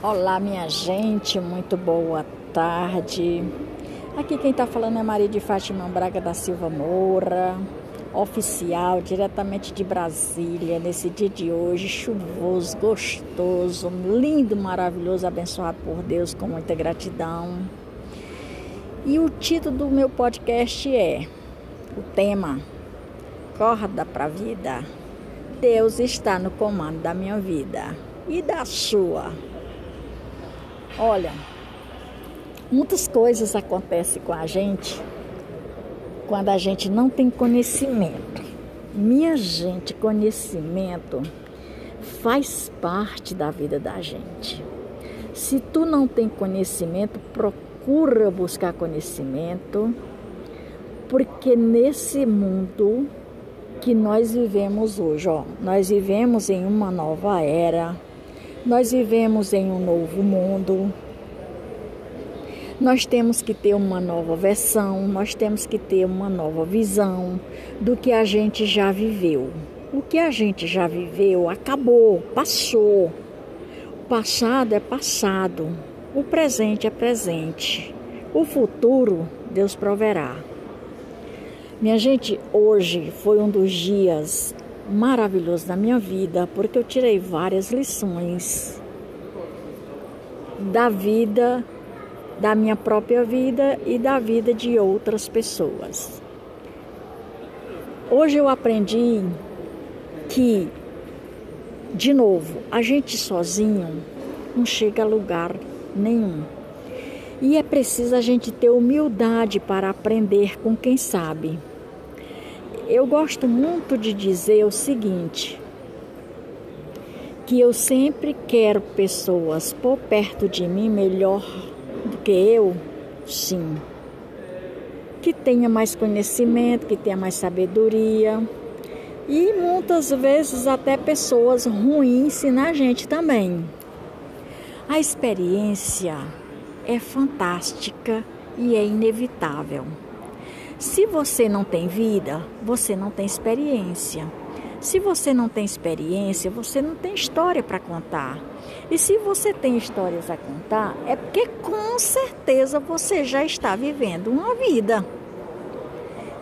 Olá, minha gente, muito boa tarde. Aqui quem está falando é Maria de Fátima Braga da Silva Moura, oficial, diretamente de Brasília, nesse dia de hoje, chuvoso, gostoso, lindo, maravilhoso, abençoado por Deus, com muita gratidão. E o título do meu podcast é o tema Corda para a vida. Deus está no comando da minha vida e da sua. Olha, muitas coisas acontecem com a gente quando a gente não tem conhecimento. Minha gente, conhecimento faz parte da vida da gente. Se tu não tem conhecimento, procura buscar conhecimento, porque nesse mundo que nós vivemos hoje, ó, nós vivemos em uma nova era nós vivemos em um novo mundo. Nós temos que ter uma nova versão, nós temos que ter uma nova visão do que a gente já viveu. O que a gente já viveu acabou, passou. O passado é passado, o presente é presente. O futuro Deus proverá. Minha gente, hoje foi um dos dias maravilhoso da minha vida, porque eu tirei várias lições da vida, da minha própria vida e da vida de outras pessoas. Hoje eu aprendi que, de novo, a gente sozinho não chega a lugar nenhum. E é preciso a gente ter humildade para aprender com quem sabe. Eu gosto muito de dizer o seguinte: que eu sempre quero pessoas por perto de mim melhor do que eu, sim. Que tenha mais conhecimento, que tenha mais sabedoria. E muitas vezes até pessoas ruins na gente também. A experiência é fantástica e é inevitável. Se você não tem vida, você não tem experiência. Se você não tem experiência, você não tem história para contar. E se você tem histórias a contar, é porque com certeza você já está vivendo uma vida.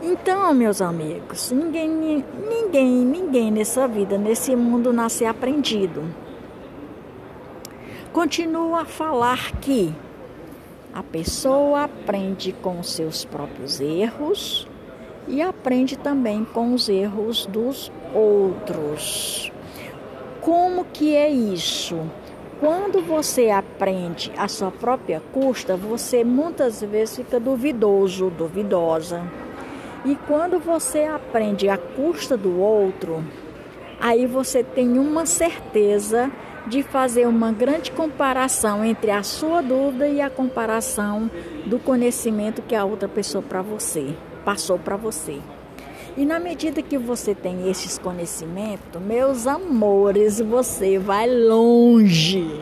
Então, meus amigos, ninguém, ninguém, ninguém nessa vida, nesse mundo nasce aprendido. Continuo a falar que a pessoa aprende com seus próprios erros e aprende também com os erros dos outros. Como que é isso? Quando você aprende a sua própria custa, você muitas vezes fica duvidoso, duvidosa. E quando você aprende a custa do outro, aí você tem uma certeza de fazer uma grande comparação entre a sua dúvida e a comparação do conhecimento que a outra pessoa para você passou para você. E na medida que você tem esses conhecimentos, meus amores, você vai longe.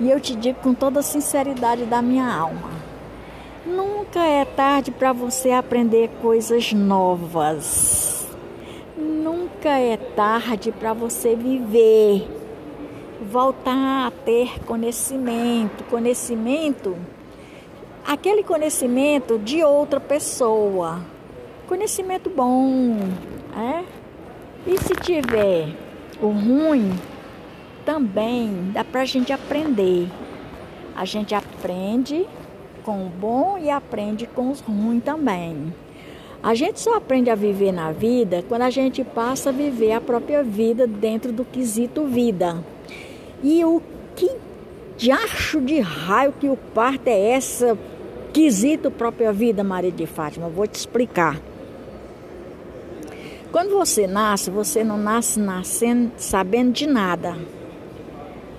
E eu te digo com toda a sinceridade da minha alma: nunca é tarde para você aprender coisas novas nunca é tarde para você viver, voltar a ter conhecimento, conhecimento, aquele conhecimento de outra pessoa, conhecimento bom, é? E se tiver o ruim, também dá para a gente aprender. A gente aprende com o bom e aprende com os ruins também. A gente só aprende a viver na vida quando a gente passa a viver a própria vida dentro do quesito vida. E o que diacho de raio que o parto é essa quesito própria vida, Maria de Fátima? Vou te explicar. Quando você nasce, você não nasce nascendo sabendo de nada.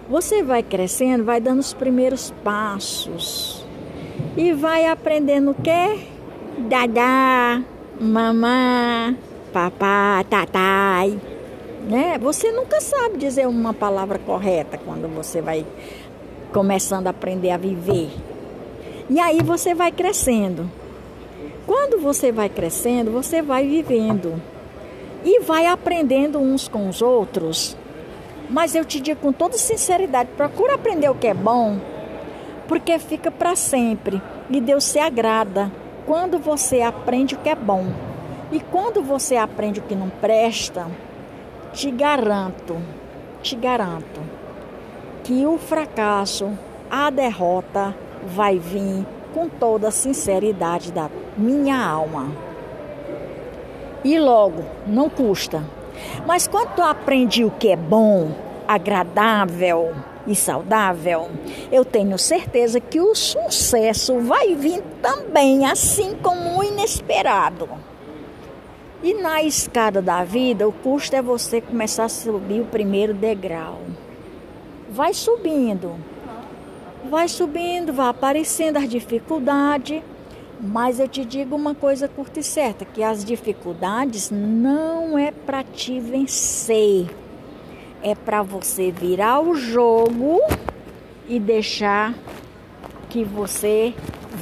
Você vai crescendo, vai dando os primeiros passos e vai aprendendo o que? Dadá, mamá, papá, tatai, né? Você nunca sabe dizer uma palavra correta quando você vai começando a aprender a viver. E aí você vai crescendo. Quando você vai crescendo, você vai vivendo e vai aprendendo uns com os outros Mas eu te digo com toda sinceridade, procura aprender o que é bom, porque fica para sempre e Deus se agrada quando você aprende o que é bom. E quando você aprende o que não presta, te garanto, te garanto que o fracasso, a derrota vai vir com toda a sinceridade da minha alma. E logo, não custa. Mas quando tu aprende o que é bom, agradável e saudável, eu tenho certeza que o sucesso vai vir também, assim como o inesperado. E na escada da vida, o custo é você começar a subir o primeiro degrau. Vai subindo, vai subindo, vai aparecendo as dificuldades, mas eu te digo uma coisa curta e certa, que as dificuldades não é para te vencer. É para você virar o jogo e deixar que você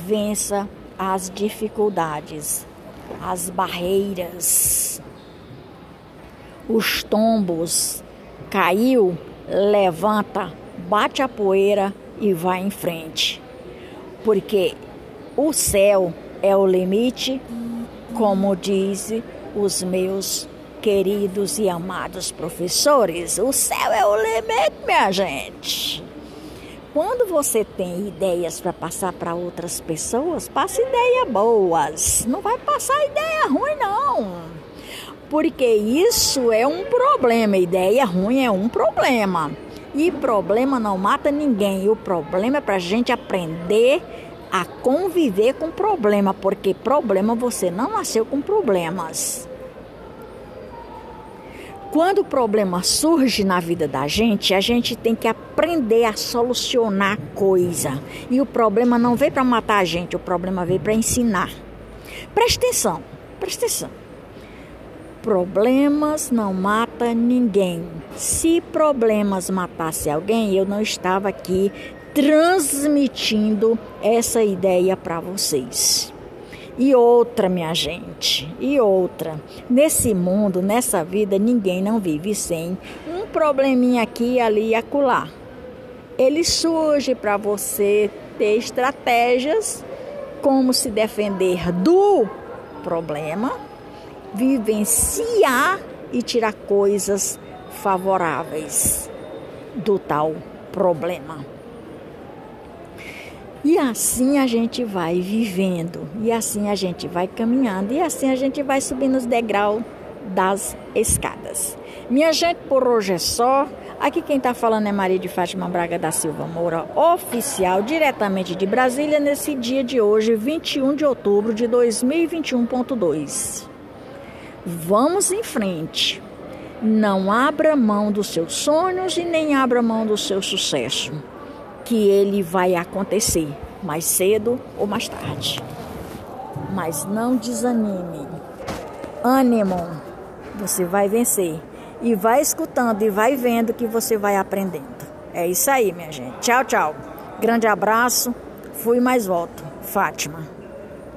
vença as dificuldades as barreiras, os tombos. Caiu, levanta, bate a poeira e vai em frente. Porque o céu é o limite, como dizem os meus queridos e amados professores. O céu é o limite, minha gente. Quando você tem ideias para passar para outras pessoas, passa ideias boas. Não vai passar ideia ruim, não. Porque isso é um problema. Ideia ruim é um problema. E problema não mata ninguém. O problema é para a gente aprender a conviver com problema. Porque problema você não nasceu com problemas. Quando o problema surge na vida da gente, a gente tem que aprender a solucionar coisa. E o problema não veio para matar a gente, o problema veio para ensinar. Presta atenção, presta atenção. Problemas não matam ninguém. Se problemas matasse alguém, eu não estava aqui transmitindo essa ideia para vocês. E outra, minha gente, e outra. Nesse mundo, nessa vida, ninguém não vive sem um probleminha aqui, ali e acolá. Ele surge para você ter estratégias como se defender do problema, vivenciar e tirar coisas favoráveis do tal problema. E assim a gente vai vivendo, e assim a gente vai caminhando, e assim a gente vai subindo os degraus das escadas. Minha gente, por hoje é só. Aqui quem está falando é Maria de Fátima Braga da Silva Moura, oficial, diretamente de Brasília, nesse dia de hoje, 21 de outubro de 2021.2. Vamos em frente. Não abra mão dos seus sonhos e nem abra mão do seu sucesso que ele vai acontecer mais cedo ou mais tarde. Mas não desanime. Ânimo. Você vai vencer. E vai escutando e vai vendo que você vai aprendendo. É isso aí, minha gente. Tchau, tchau. Grande abraço. Fui mais volto. Fátima.